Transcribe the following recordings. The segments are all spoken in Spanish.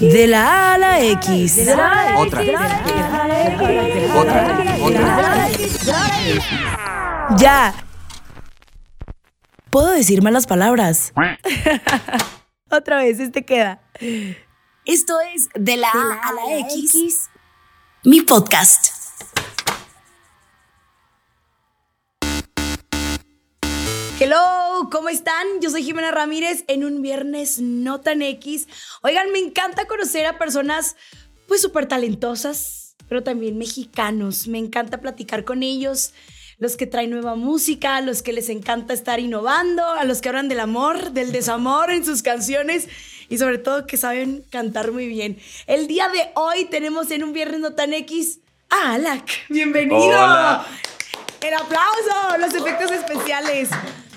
De la A a la X. Otra. Otra. Otra. Ya. Puedo decir malas palabras. Otra vez, este queda. Esto es De la A a la X. Mi podcast. Hello, ¿cómo están? Yo soy Jimena Ramírez en un viernes no tan X. Oigan, me encanta conocer a personas pues súper talentosas, pero también mexicanos. Me encanta platicar con ellos, los que traen nueva música, los que les encanta estar innovando, a los que hablan del amor, del desamor en sus canciones y sobre todo que saben cantar muy bien. El día de hoy tenemos en un viernes no tan X a Alak. Bienvenido. Hola. El aplauso, los efectos especiales.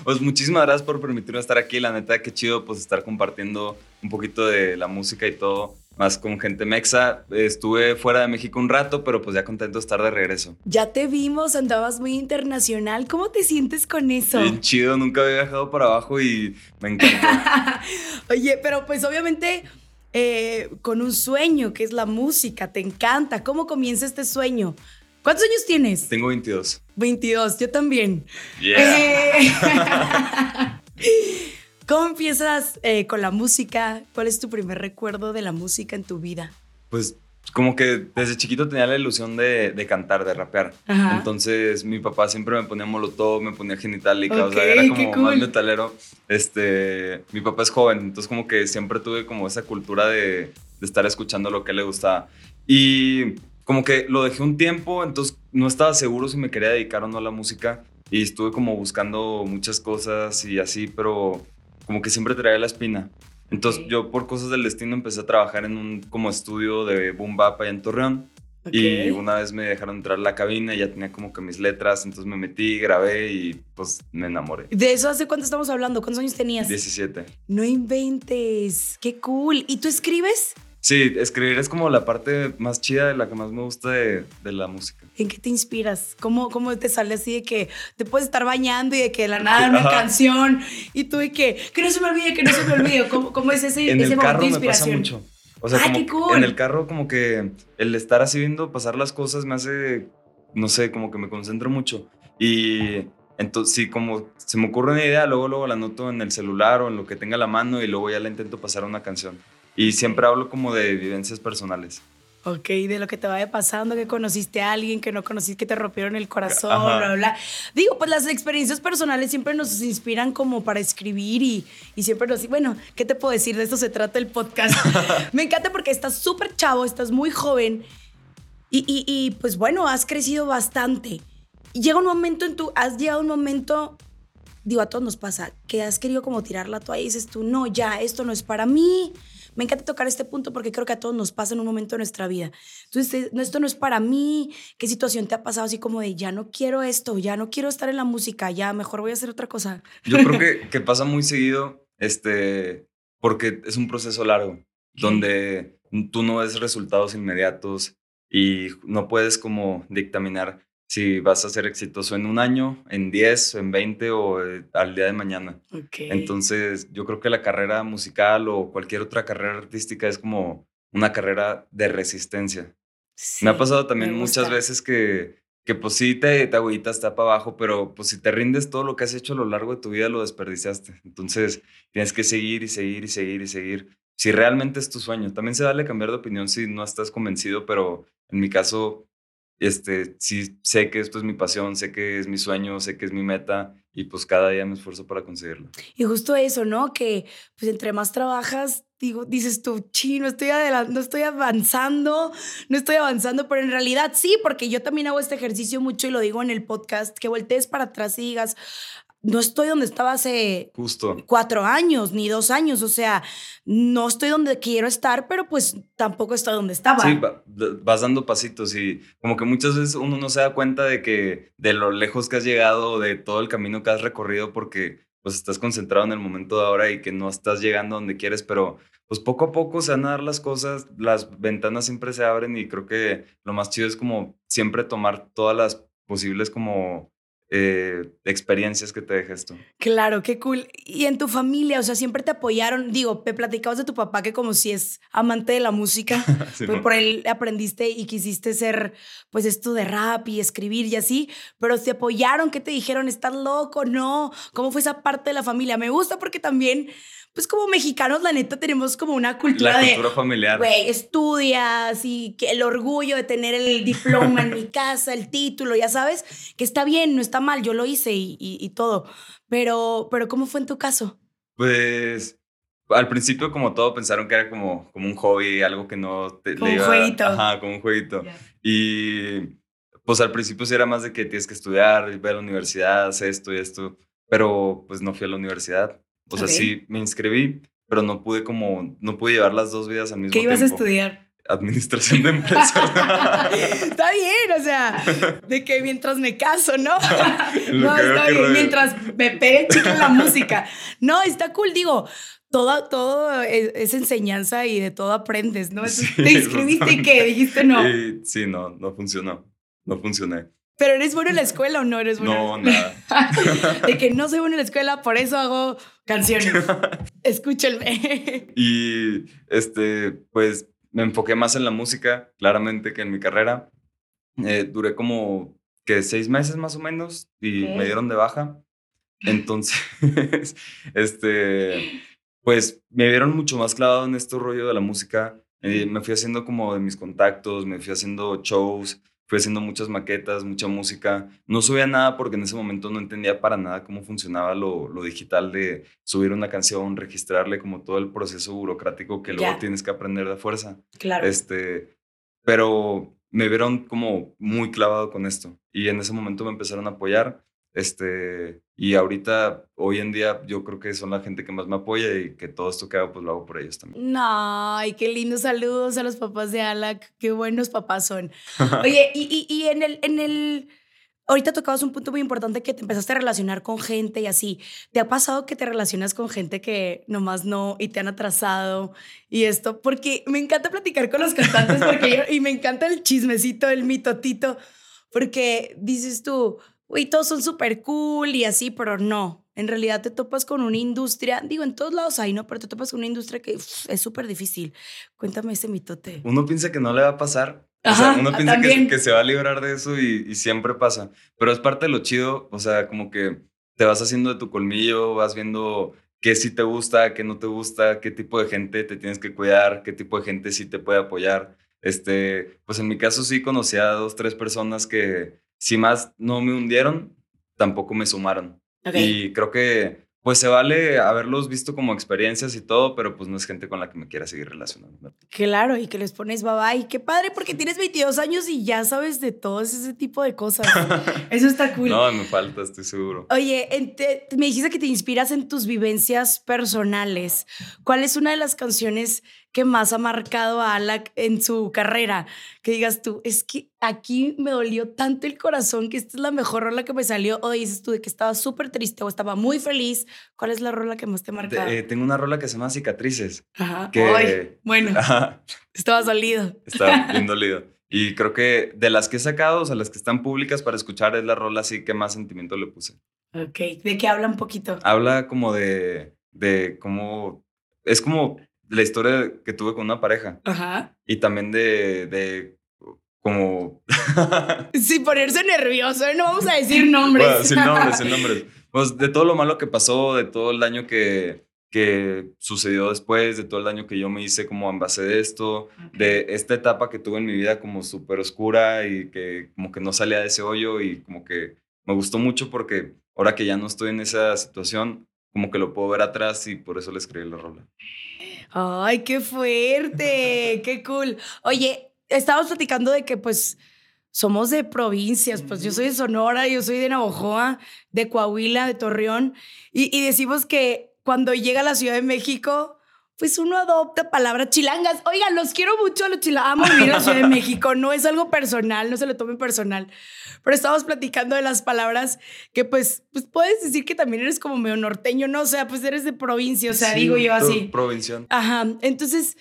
Pues muchísimas gracias por permitirme estar aquí. La neta, qué chido pues estar compartiendo un poquito de la música y todo, más con gente mexa. Estuve fuera de México un rato, pero pues ya contento de estar de regreso. Ya te vimos, andabas muy internacional. ¿Cómo te sientes con eso? Bien chido, nunca había viajado para abajo y me encanta. Oye, pero pues obviamente eh, con un sueño que es la música, te encanta. ¿Cómo comienza este sueño? ¿Cuántos años tienes? Tengo 22. 22, yo también. Yeah. Eh, ¿Cómo empiezas eh, con la música? ¿Cuál es tu primer recuerdo de la música en tu vida? Pues como que desde chiquito tenía la ilusión de, de cantar, de rapear. Ajá. Entonces mi papá siempre me ponía molotov, me ponía genitalica, o sea, era como cool. más metalero. Este, mi papá es joven, entonces como que siempre tuve como esa cultura de, de estar escuchando lo que le gustaba. Y como que lo dejé un tiempo, entonces no estaba seguro si me quería dedicar o no a la música. Y estuve como buscando muchas cosas y así, pero como que siempre traía la espina. Entonces Ok. yo por cosas del destino empecé a trabajar en un como estudio de boom bap allá en Torreón. Ok. Y una vez me dejaron entrar a la cabina y ya tenía como que mis letras, entonces me metí, grabé y pues me enamoré. ¿De eso hace cuánto estamos hablando? ¿Cuántos años tenías? 17. No inventes, qué cool. ¿Y tú escribes? Sí, escribir es como la parte más chida, de la que más me gusta de, de la música. ¿En qué te inspiras? ¿Cómo, ¿Cómo te sale así de que te puedes estar bañando y de que de la nada una Ajá. canción y tú de que, que no se me olvide, que no se me olvide? ¿Cómo, cómo es ese, En ese el momento de me pasa inspiración? mucho. O sea, Ah, como qué cool. en el carro como que el estar así viendo pasar las cosas me hace, no sé, como que me concentro mucho. Y entonces, sí, como se me ocurre una idea, luego, luego la anoto en el celular o en lo que tenga a la mano y luego ya la intento pasar a una canción. Y siempre hablo como de vivencias personales. Ok, de lo que te vaya pasando, que conociste a alguien, que no conociste, que te rompieron el corazón, Ajá. bla, bla. Digo, pues las experiencias personales siempre nos inspiran como para escribir y, y siempre nos... Bueno, ¿qué te puedo decir? De esto se trata el podcast. Me encanta porque estás súper chavo, estás muy joven y, y- y, pues bueno, has crecido bastante. Y llega un momento en tu... Has llegado a un momento, digo, a todos nos pasa, que has querido como tirar la toalla y dices tú, no, ya, esto no es para mí. Me encanta tocar este punto porque creo que a todos nos pasa en un momento de nuestra vida. Entonces, no, esto no es para mí. ¿Qué situación te ha pasado así como de, ya no quiero esto, ya no quiero estar en la música, ya mejor voy a hacer otra cosa? Yo creo que, que pasa muy seguido, este, porque es un proceso largo, donde tú no ves resultados inmediatos y no puedes como dictaminar si vas a ser exitoso en un año, en 10, en 20 o eh, al día de mañana. Entonces, yo creo que la carrera musical o cualquier otra carrera artística es como una carrera de resistencia. Sí, me ha pasado también muchas veces que, que pues sí te, te agüitas, está para abajo, pero pues si te rindes todo lo que has hecho a lo largo de tu vida lo desperdiciaste. Entonces tienes que seguir y seguir y seguir y seguir. Si realmente es tu sueño, también se vale cambiar de opinión si no estás convencido, pero en mi caso, este, sí sé que esto es mi pasión, sé que es mi sueño, sé que es mi meta y pues cada día me esfuerzo para conseguirlo. Y justo eso, ¿no? Que pues entre más trabajas, digo, dices tú, chino, estoy no estoy avanzando, no estoy avanzando, pero en realidad sí, porque yo también hago este ejercicio mucho y lo digo en el podcast, que voltees para atrás y digas, no estoy donde estaba hace Justo. cuatro años, ni dos años. O sea, no estoy donde quiero estar, pero pues tampoco estoy donde estaba. Sí, va- vas dando pasitos y como que muchas veces uno no se da cuenta de que de lo lejos que has llegado, de todo el camino que has recorrido, porque pues estás concentrado en el momento de ahora y que no estás llegando donde quieres, pero pues poco a poco se van a dar las cosas, las ventanas siempre se abren y creo que lo más chido es como siempre tomar todas las posibles como eh, experiencias que te deja esto. Claro, qué cool. Y en tu familia, o sea, siempre te apoyaron. Digo, me platicabas de tu papá que como si es amante de la música, Sí, pues ¿no? por él aprendiste y quisiste ser, pues esto de rap y escribir y así, pero te apoyaron, ¿qué te dijeron? ¿Estás loco? No. ¿Cómo fue esa parte de la familia? Me gusta porque también, pues como mexicanos, la neta, tenemos como una cultura La de... cultura familiar. Güey, estudias y que el orgullo de tener el diploma en mi casa, el título, ya sabes, que está bien, no está mal, yo lo hice y, y- y todo. Pero, pero ¿cómo fue en tu caso? Pues al principio como todo pensaron que era como, como un hobby, algo que no te, Como le un iba- jueguito. Ajá, como un jueguito. Y pues al principio sí era más de que tienes que estudiar, ir a la universidad, hacer esto y esto, pero pues no fui a la universidad. O sea, sí me inscribí, pero no pude como, no pude llevar las dos vidas al mismo ¿Qué tiempo. ibas a estudiar? Administración de empresas. está bien, o sea, de que mientras me caso, ¿no? No, está que bien, mientras me pegue chica la música. No, está cool, digo. Todo, todo es, es enseñanza y de todo aprendes, ¿no? Entonces, Sí, te inscribiste y que dijiste no. Y sí, no, no funcionó. No funcioné. Pero eres bueno en la escuela o no eres bueno. No, nada. de que no soy bueno en la escuela, por eso hago canciones. Escúchenme. Y este, pues me enfoqué más en la música, claramente, que en mi carrera. Eh, duré como que seis meses más o menos y me dieron de baja. Entonces, este, pues me vieron mucho más clavado en este rollo de la música. Eh, me fui haciendo como de mis contactos, me fui haciendo shows, fui haciendo muchas maquetas, mucha música. No subía nada porque en ese momento no entendía para nada cómo funcionaba lo, lo digital de subir una canción, registrarle como todo el proceso burocrático que luego tienes que aprender de fuerza. Claro. Este, pero me vieron como muy clavado con esto y en ese momento me empezaron a apoyar. Este, y ahorita, hoy en día, yo creo que son la gente que más me apoya y que todo esto que hago, pues lo hago por ellos también. No, ay, qué lindos saludos a los papás de Alak. Qué buenos papás son. Oye, y, y, y en el, en el. Ahorita tocabas un punto muy importante que te empezaste a relacionar con gente y así. ¿Te ha pasado que te relacionas con gente que nomás no y te han atrasado y esto? Porque me encanta platicar con los cantantes porque yo- y me encanta el chismecito, el mitotito, porque dices tú, uy, todos son súper cool y así, pero no. En realidad te topas con una industria, digo, en todos lados hay, ¿no? Pero te topas con una industria que es súper difícil. Cuéntame ese mitote. Uno piensa que no le va a pasar. o Ajá, sea, uno piensa que, que se va a librar de eso y, y siempre pasa. Pero es parte de lo chido. O sea, como que te vas haciendo de tu colmillo, vas viendo qué sí te gusta, qué no te gusta, qué tipo de gente te tienes que cuidar, qué tipo de gente sí te puede apoyar. Este, pues en mi caso sí conocí a dos, tres personas que si más no me hundieron, tampoco me sumaron. Ok. Y creo que pues se vale haberlos visto como experiencias y todo, pero pues no es gente con la que me quiera seguir relacionando. Claro, y que les pones bye bye. Qué padre, porque tienes 22 años y ya sabes de todo ese tipo de cosas. Eso está cool. No, me falta, estoy seguro. Oye, te- me dijiste que te inspiras en tus vivencias personales. ¿Cuál es una de las canciones que más ha marcado a Alak en su carrera? Que digas tú, es que aquí me dolió tanto el corazón que esta es la mejor rola que me salió. O dices tú de que estaba súper triste o estaba muy feliz. ¿Cuál es la rola que más te marcado? eh, tengo una rola que se llama Cicatrices. Ajá. que- Ay, bueno, Ajá, estaba salido. Está bien dolido. Y creo que de las que he sacado, o sea, las que están públicas para escuchar, es la rola así que más sentimiento le puse. Ok, ¿de qué habla un poquito? Habla como de, de cómo... Es como la historia que tuve con una pareja. Ajá. Y también de, de como... Sin ponerse nervioso, ¿eh? no vamos a decir nombres. Bueno, sin nombres, sin nombres. Pues de todo lo malo que pasó, de todo el daño que, que sucedió después, de todo el daño que yo me hice como en base de esto, de esta etapa que tuve en mi vida como súper oscura y que como que no salía de ese hoyo y como que me gustó mucho porque ahora que ya no estoy en esa situación, como que lo puedo ver atrás y por eso le escribí la rola. Ay, qué fuerte, qué cool. Oye, estábamos platicando de que pues somos de provincias, pues yo soy de Sonora, yo soy de Navojoa, de Coahuila, de Torreón, y, y decimos que cuando llega a la Ciudad de México, pues uno adopta palabras chilangas. Oigan, los quiero mucho a los chilangas. Amo vivir en la Ciudad de México. No es algo personal, no se lo tomen personal. Pero estamos platicando de las palabras que, pues, pues puedes decir que también eres como medio norteño, ¿no? O sea, pues eres de provincia, o sea, Sí, digo yo así. Provincial. Ajá. Entonces,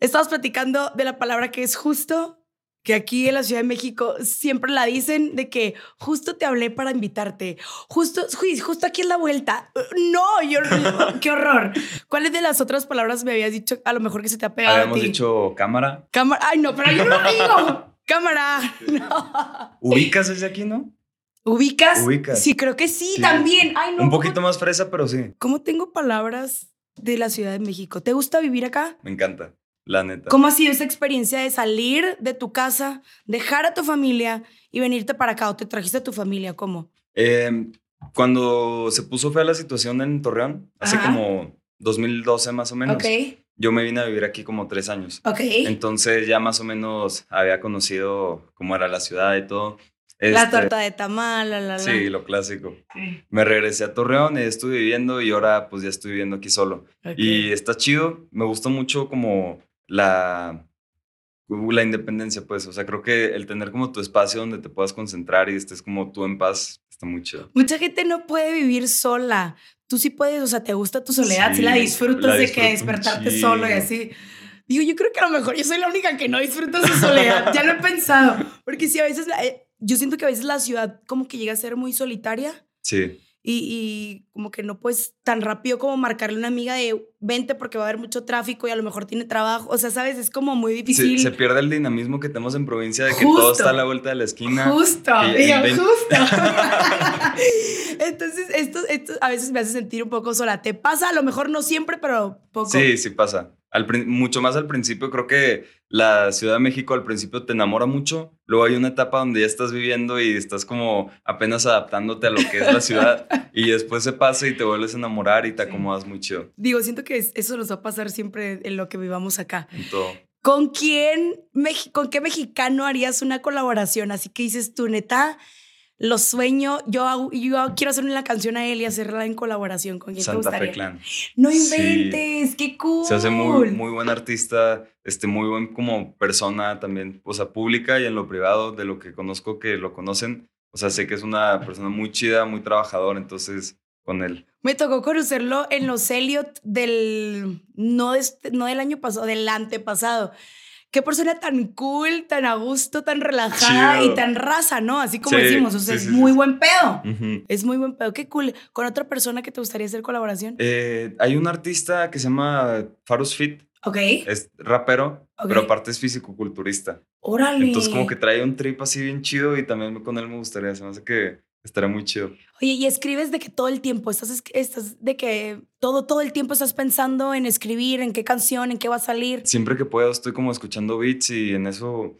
estamos platicando de la palabra que es justo, que aquí en la Ciudad de México siempre la dicen de que justo te hablé para invitarte. Justo, justo aquí es la vuelta. No, yo qué horror. ¿Cuáles de las otras palabras me habías dicho a lo mejor que se te ha pegado Habíamos a ti? dicho cámara. Cámara. Ay, no, pero yo no digo. Cámara. No. Ubicas ese aquí, ¿no? ¿Ubicas? Ubicas. Sí, creo que sí, Sí. también. Ay, no. Un ¿cómo- poquito más fresa, pero sí. ¿Cómo tengo palabras de la Ciudad de México? ¿Te gusta vivir acá? Me encanta. La neta. ¿Cómo ha sido esa experiencia de salir de tu casa, dejar a tu familia y venirte para acá? ¿O te trajiste a tu familia? ¿Cómo? Eh, cuando se puso fea la situación en Torreón, hace como 2012 más o menos, Ok, yo me vine a vivir aquí como tres años. ok. Entonces ya más o menos había conocido cómo era la ciudad y todo. la Este, torta de tamal, la, la, la. Sí, lo clásico. Sí. Me regresé a Torreón y estuve viviendo y ahora pues ya estoy viviendo aquí solo. Ok. Y está chido, me gustó mucho como la, la independencia, pues, o sea, creo que el tener como tu espacio donde te puedas concentrar y estés como tú en paz, está muy chido. Mucha gente no puede vivir sola. Tú sí puedes, o sea, te gusta tu soledad, sí, Sí, la disfrutas la de que despertarte solo y así. Digo, yo creo que a lo mejor yo soy la única que no disfruta su soledad. ya lo he pensado. Porque sí, a veces, la- eh, yo siento que a veces la ciudad como que llega a ser muy solitaria. Sí, y, y como que no puedes tan rápido como marcarle a una amiga de 20 porque va a haber mucho tráfico y a lo mejor tiene trabajo. O sea, ¿sabes? Es como muy se, difícil. se pierde el dinamismo que tenemos en provincia de que Justo. todo está a la vuelta de la esquina. Justo, digo, justo. Entonces, esto, esto a veces me hace sentir un poco sola. ¿Te pasa? A lo mejor no siempre, pero poco. Sí, sí pasa. Al mucho más al principio, creo que la Ciudad de México al principio te enamora mucho, luego hay una etapa donde ya estás viviendo y estás como apenas adaptándote a lo que es la ciudad y después se pasa y te vuelves a enamorar y te acomodas muy chido Digo, siento que es- eso nos va a pasar siempre en lo que vivamos acá. en todo. ¿Con quién, con qué mexicano harías una colaboración? Así que dices tú, neta, lo sueño. Yo, yo quiero hacerle la canción a él y hacerla en colaboración. ¿Con quién te Santa gustaría? Fe Clan. No Sí. inventes, qué cool. Se hace muy, muy buen artista, este, muy buen como persona también, o sea, pública y en lo privado, de lo que conozco que lo conocen. O sea, sé que es una persona muy chida, muy trabajador, entonces con él. Me tocó conocerlo en los Elliot del, no, de este- no del año pasado, del antepasado. Qué persona tan cool, tan a gusto, tan relajada Chido. y tan raza, ¿no? Así como Sí, decimos, o sea, sí, es sí, muy buen pedo. Es muy buen pedo. Qué cool. ¿Con otra persona que te gustaría hacer colaboración? Eh, hay un artista que se llama Farus Fit, ok. es rapero, pero aparte es físico-culturista. Órale. Entonces como que trae un trip así bien chido y también con él me gustaría, se me hace que estaría muy chido. Oye, y escribes de que todo el tiempo, estás, es- estás de que todo, todo el tiempo estás pensando en escribir, en qué canción, en qué va a salir. Siempre que puedo estoy como escuchando beats y en eso,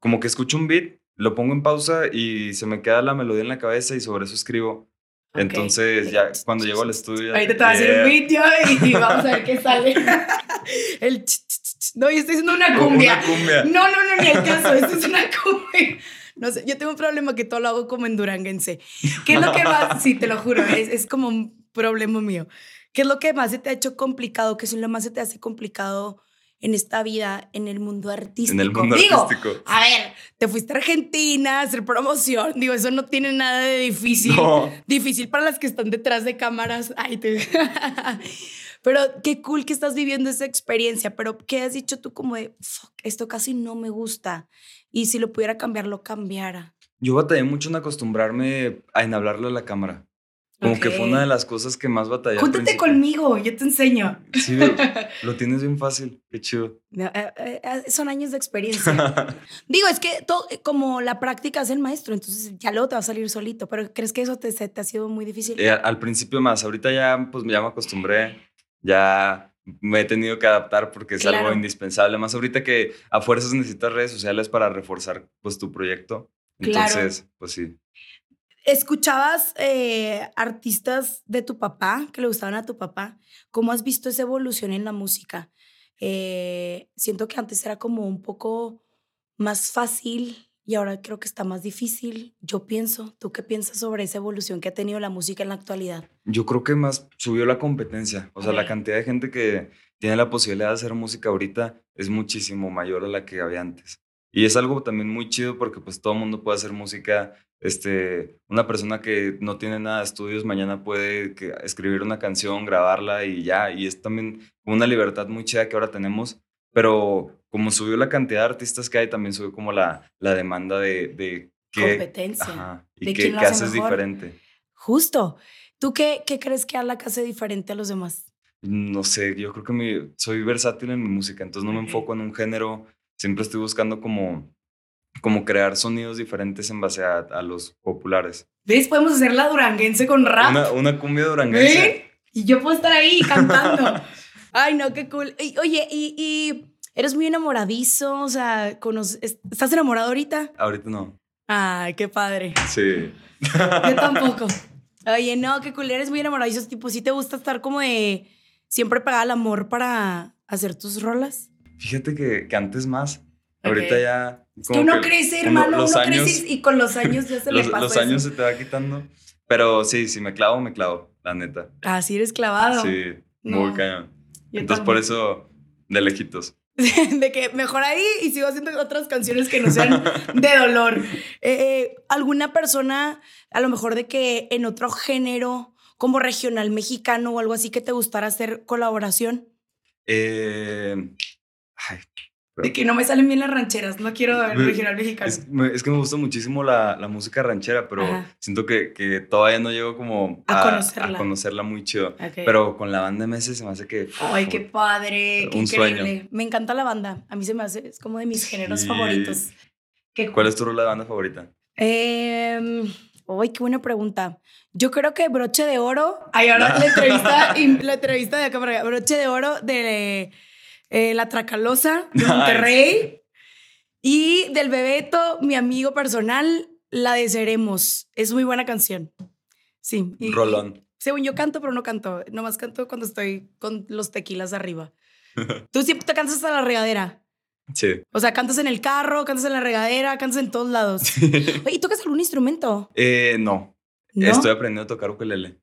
como que escucho un beat, lo pongo en pausa y se me queda la melodía en la cabeza y sobre eso escribo. Ok. Entonces ya cuando llego al estudio... Ahorita te va a hacer yeah. un video y, y vamos a ver qué sale. El ch, ch, ch, ch. No, yo estoy haciendo una cumbia. Una cumbia. No, no, no, ni el caso. Esto es una cumbia. No sé, yo tengo un problema que todo lo hago como en duranguense. ¿Qué es lo que más? Sí, te lo juro, es, es como un problema mío. ¿Qué es lo que más se te ha hecho complicado? ¿Qué es lo más se te hace complicado en esta vida, en el mundo artístico? En el mundo Digo, artístico. a ver, te fuiste a Argentina a hacer promoción. Digo, eso no tiene nada de difícil. No. Difícil para las que están detrás de cámaras. Ay, te- Pero qué cool que estás viviendo esa experiencia. Pero ¿qué has dicho tú como de, "Fuck, esto casi no me gusta? Y si lo pudiera cambiar, lo cambiara. Yo batallé mucho en acostumbrarme a en hablarle a la cámara. Como que fue una de las cosas que más batallé. al Júntate conmigo, yo te enseño. Sí, lo, tienes bien fácil. Qué chido. No, eh, eh, eh, son años de experiencia. Digo, es que todo, como la práctica es el maestro, entonces ya luego te va a salir solito. Pero ¿crees que eso te, te ha sido muy difícil? Eh, al principio más, ahorita ya pues ya me acostumbré, ya me he tenido que adaptar porque es Claro. algo indispensable, más ahorita que a fuerzas necesitas redes sociales para reforzar pues tu proyecto. Claro. Entonces, pues sí. ¿Escuchabas eh, artistas de tu papá, que le gustaban a tu papá? ¿Cómo has visto esa evolución en la música? Eh, siento que antes era como un poco más fácil y ahora creo que está más difícil. Yo pienso, ¿tú qué piensas sobre esa evolución que ha tenido la música en la actualidad? Yo creo que más subió la competencia. O sea, la cantidad de gente que tiene la posibilidad de hacer música ahorita es muchísimo mayor a la que había antes. Y es algo también muy chido porque pues todo el mundo puede hacer música. Este, una persona que no tiene nada de estudios mañana puede que- escribir una canción, grabarla y ya. Y es también una libertad muy chida que ahora tenemos. Pero como subió la cantidad de artistas que hay, también subió como la, la demanda de, de qué, Competencia. ajá, y de qué, quién lo qué hace haces mejor. diferente. Justo. ¿Tú qué, qué crees que Alak hace diferente a los demás? No sé, yo creo que mi- soy versátil en mi música, entonces no me enfoco en un género, siempre estoy buscando como, como crear sonidos diferentes en base a, a los populares. ¿Ves? Podemos hacer la duranguense con rap. Una, una cumbia duranguense. ¿Ven? Y yo puedo estar ahí cantando. Ay, no, qué cool. Y, oye, y, y eres muy enamoradizo, o sea, ¿estás enamorado ahorita? Ahorita no. Ay, qué padre. Sí. Yo tampoco. Oye, no, qué cool, eres muy enamoradizo, tipo, ¿sí te gusta estar como de siempre pegar al amor para hacer tus rolas? Fíjate que, que antes más. Ahorita ya. Es que uno que crece, uno- hermano, los uno años, crece y con los años ya se los, le pasa los eso. años se te va quitando. Pero sí, si me clavo, me clavo, la neta. Ah, sí eres clavado. Sí, No, muy cañón. Yo Entonces, por eso, de lejitos. de que mejor ahí y sigo haciendo otras canciones que no sean de dolor. Eh, eh, ¿Alguna persona, a lo mejor de que en otro género, como regional mexicano o algo así, que te gustara hacer colaboración? Eh, ay, De que no me salen bien las rancheras, no quiero ver regional mexicano. Es, que me gusta muchísimo la, la música ranchera, pero Ajá. siento que, que todavía no llego como A conocerla. a conocerla muy chido. Pero con la banda MS se me hace que... Ay, qué padre, qué Un increíble. sueño. Me encanta la banda. A mí se me hace, es como de mis géneros favoritos. Qué ¿Cuál es tu rola de banda favorita? Eh, Ay, qué buena pregunta. Yo creo que broche de oro. Ay, ahora la entrevista, la entrevista de acá para acá. Broche de oro de eh, La Tracalosa de Nice. Monterrey. Y del Bebeto, mi amigo personal, la de Seremos. Es muy buena canción. Sí. y- Rolón. según yo canto, pero no canto. Nomás canto cuando estoy con los tequilas arriba. Tú siempre te cantas hasta la regadera. Sí. O sea, cantas en el carro, cantas en la regadera, cantas en todos lados. ¿Y tocas algún instrumento? Eh, no. ¿No? Estoy aprendiendo a tocar ukulele.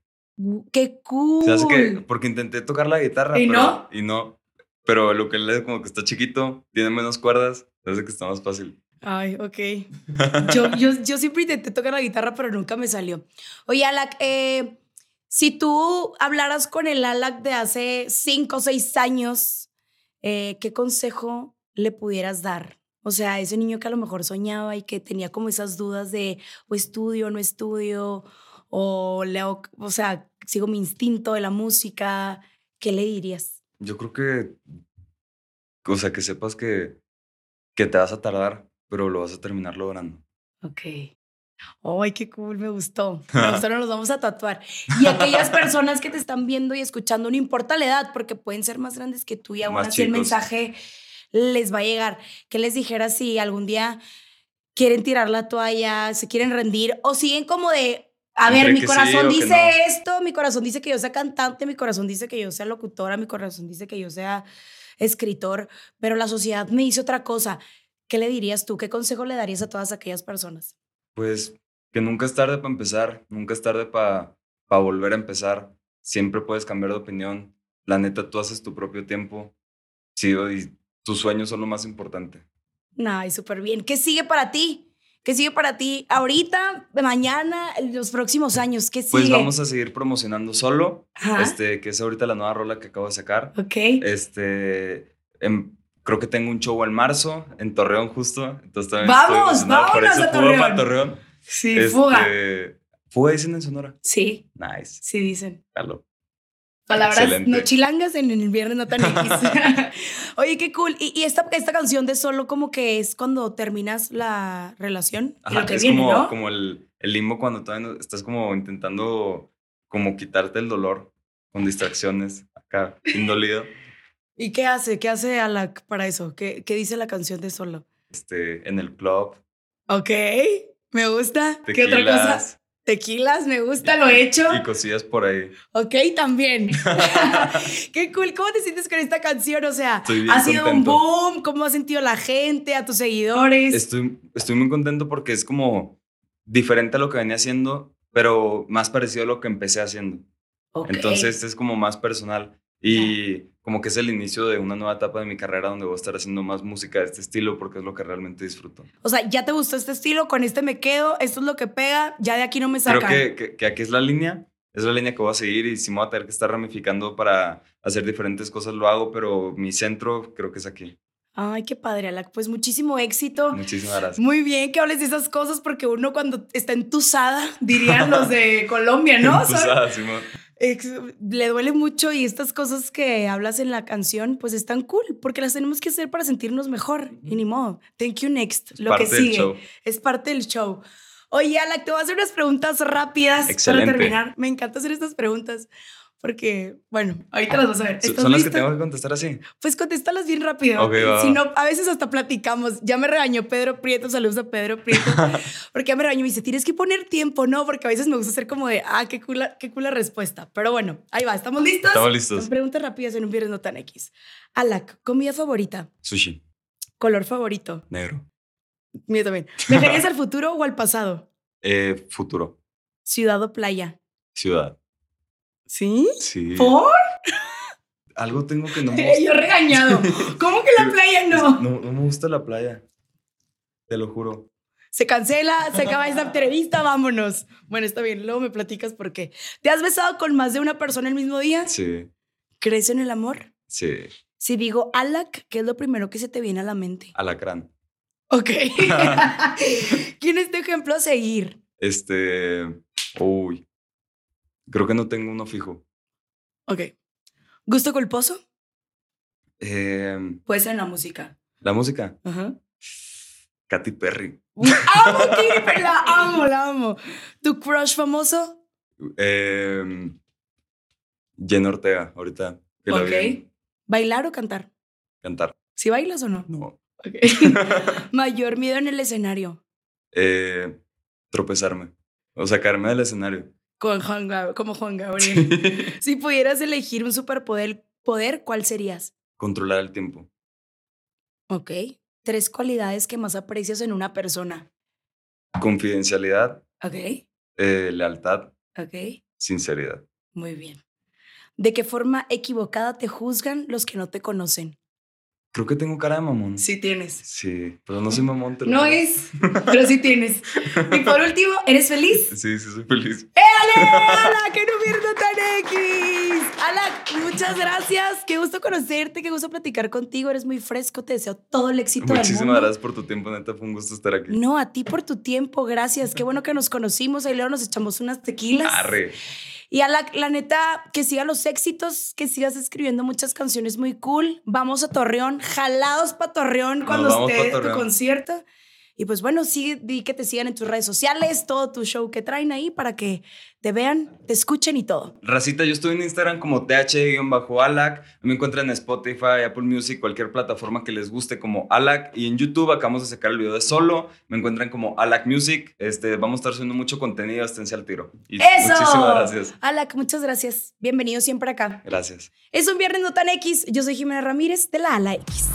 ¡Qué cool! Porque intenté tocar la guitarra, ¿Y pero... no? Y no. Pero el ukulele como que está chiquito, tiene menos cuerdas, hace que está más fácil. Ay, ok. Yo, yo, yo siempre intenté tocar la guitarra, pero nunca me salió. Oye, Alak, eh, si tú hablaras con el Alak de hace cinco o seis años, eh, ¿qué consejo le pudieras dar? O sea, ese niño que a lo mejor soñaba y que tenía como esas dudas de o estudio no estudio, o, le hago- o sea, sigo mi instinto de la música, ¿qué le dirías? Yo creo que, o sea, que sepas que, que te vas a tardar, pero lo vas a terminar logrando. Ok. Ay, qué cool, me gustó. Me nos los vamos a tatuar. Y aquellas personas que te están viendo y escuchando, no importa la edad, porque pueden ser más grandes que tú y aún Más así el mensaje les va a llegar. Que les dijera si algún día quieren tirar la toalla, se quieren rendir o siguen como de, a ver, mi sí corazón dice no. esto, mi corazón dice que yo sea cantante, mi corazón dice que yo sea locutora, mi corazón dice que yo sea escritor, pero la sociedad me dice otra cosa. ¿Qué le dirías tú? ¿Qué consejo le darías a todas aquellas personas? Pues que nunca es tarde para empezar, nunca es tarde para volver a empezar. Siempre puedes cambiar de opinión. La neta, tú haces tu propio tiempo. Sí, y tus sueños son lo más importante. Ay, súper bien. ¿Qué sigue para ti? ¿Qué sigue para ti ahorita, mañana, en los próximos años? ¿Qué sigue? Pues vamos a seguir promocionando solo, Ajá. este, que es ahorita la nueva rola que acabo de sacar. Ok. Este, em, creo que tengo un show en marzo, en Torreón justo. Entonces también ¡Vamos! estoy por ¡Vámonos eso. a Torreón! para Torreón. Sí, Este, fuga. Fuga dicen en Sonora. Sí, Nice. sí dicen. Jalo. Palabras Excelente. no chilangas en el viernes no tan X. Oye, qué cool. Y, y esta, esta canción de solo como que es cuando terminas la relación. y Ajá, lo que es viene, como, ¿no? como el, el limbo cuando todavía no- estás como intentando como quitarte el dolor con distracciones acá, indolido. ¿Y qué hace? ¿Qué hace Alak para eso? ¿Qué, qué dice la canción de solo? Este, en el club, Ok, me gusta. ¿Qué otra cosa? Tequilas, me gusta, lo he hecho. Y cosillas por ahí. Ok, también. Qué cool. ¿Cómo te sientes con esta canción? O sea, ha sido contento. un boom. ¿Cómo ha sentido la gente, a tus seguidores? Estoy, estoy muy contento porque es como diferente a lo que venía haciendo, pero más parecido a lo que empecé haciendo. Ok. Entonces es como más personal y como que es el inicio de una nueva etapa de mi carrera donde voy a estar haciendo más música de este estilo porque es lo que realmente disfruto. O sea, ya te gustó este estilo, con este me quedo, esto es lo que pega, ya de aquí no me Creo sacan. que, que, que aquí es la línea, es la línea que voy a seguir y si me voy a tener que estar ramificando para hacer diferentes cosas lo hago, pero mi centro creo que es aquí. Ay, qué padre, Alak. Pues muchísimo éxito. Muchísimas gracias. Muy bien que hables de esas cosas porque uno cuando está entusada, dirían los de Colombia, ¿no? Sabes, Simón. Le duele mucho y estas cosas que hablas en la canción pues están cool porque las tenemos que hacer para sentirnos mejor y ni modo. Thank you next. Es Lo que sigue es parte del show. Oye, Alak, te voy a hacer unas preguntas rápidas Excelente. para terminar. Me encanta hacer estas preguntas porque, bueno, ahorita las vas a ver. ¿Son ¿Estás son las que tengo que contestar así? Pues contéstalas bien rápido. Si no, a veces hasta platicamos. Ya me regañó Pedro Prieto, saludos a Pedro Prieto, porque ya me regañó y me dice, tienes que poner tiempo, ¿no? Porque a veces me gusta hacer como de, ah, qué cool, qué cool la respuesta. Pero bueno, ahí va, ¿estamos listos? Estamos listos. Preguntas rápidas en un viernes no tan X. Alak, comida favorita, Sushi, color favorito. negro. Mío también. ¿Viajarías al futuro o al pasado? Eh, futuro, Ciudad o playa. ciudad. ¿Sí? Sí. ¿Por? Algo tengo que no me Yo gusta. regañado. ¿Cómo que la playa no? No, no me gusta la playa. Te lo juro. Se cancela, se acaba esta entrevista, vámonos. Bueno, está bien, luego me platicas por qué. ¿Te has besado con más de una persona el mismo día? Sí, ¿Crees en el amor? sí. Si digo Alak, ¿qué es lo primero que se te viene a la mente? Alacrán. Ok. ¿Quién es tu ejemplo a seguir? Este. Uy. Creo que no tengo uno fijo. Ok. ¿Gusto culposo? Eh, Puede ser en la música. la música. Ajá. Katy Perry. ¡Amo, Katy! La amo, la amo. ¿Tu crush famoso? Eh, Jen Ortega, ahorita. Que la vi Ok. ¿Bailar o cantar? cantar. ¿Si bailas o no? No. Ok. Mayor miedo en el escenario. Eh, tropezarme. O sea, caerme del escenario. Con Juan Gab- como Juan Gabriel. si pudieras elegir un superpoder, poder, ¿cuál serías? Controlar el tiempo. Ok. Tres cualidades que más aprecias en una persona. Confidencialidad, Ok. eh, lealtad, Ok. sinceridad. Muy bien. ¿De qué forma equivocada te juzgan los que no te conocen? Creo que tengo cara de mamón. Sí tienes. Sí, pero no soy mamón. te lo No es, pero sí tienes. Y por último, ¿eres feliz? Sí, sí, soy feliz. ¡Éale! ¡Ala! ¡Que no tan X! ¡Ala! Muchas gracias. Qué gusto conocerte, qué gusto platicar contigo. Eres muy fresco. Te deseo todo el éxito del Muchísimas mundo. gracias por tu tiempo, neta. Fue un gusto estar aquí. No, a ti por tu tiempo, gracias. Qué bueno que nos conocimos. Ahí luego nos echamos unas tequilas. Arre. Y a la, la neta, que siga los éxitos, que sigas escribiendo muchas canciones muy cool. Vamos a Torreón, jalados para Torreón cuando esté pa' tu concierto. Y pues bueno, sí, di que te sigan en tus redes sociales, todo tu show que traen ahí para que te vean, te escuchen y todo. Racita, yo estoy en Instagram como th-alac. Me encuentran en Spotify, Apple Music, cualquier plataforma que les guste como Alac. Y en YouTube acabamos de sacar el video de solo. Me encuentran como Alac Music. Este, vamos a estar subiendo mucho contenido, esténse al tiro. Y ¡Eso! muchísimas gracias. Alak, muchas gracias. Bienvenido siempre acá. Gracias. Es un viernes no tan X. Yo soy Jimena Ramírez de la Ala X.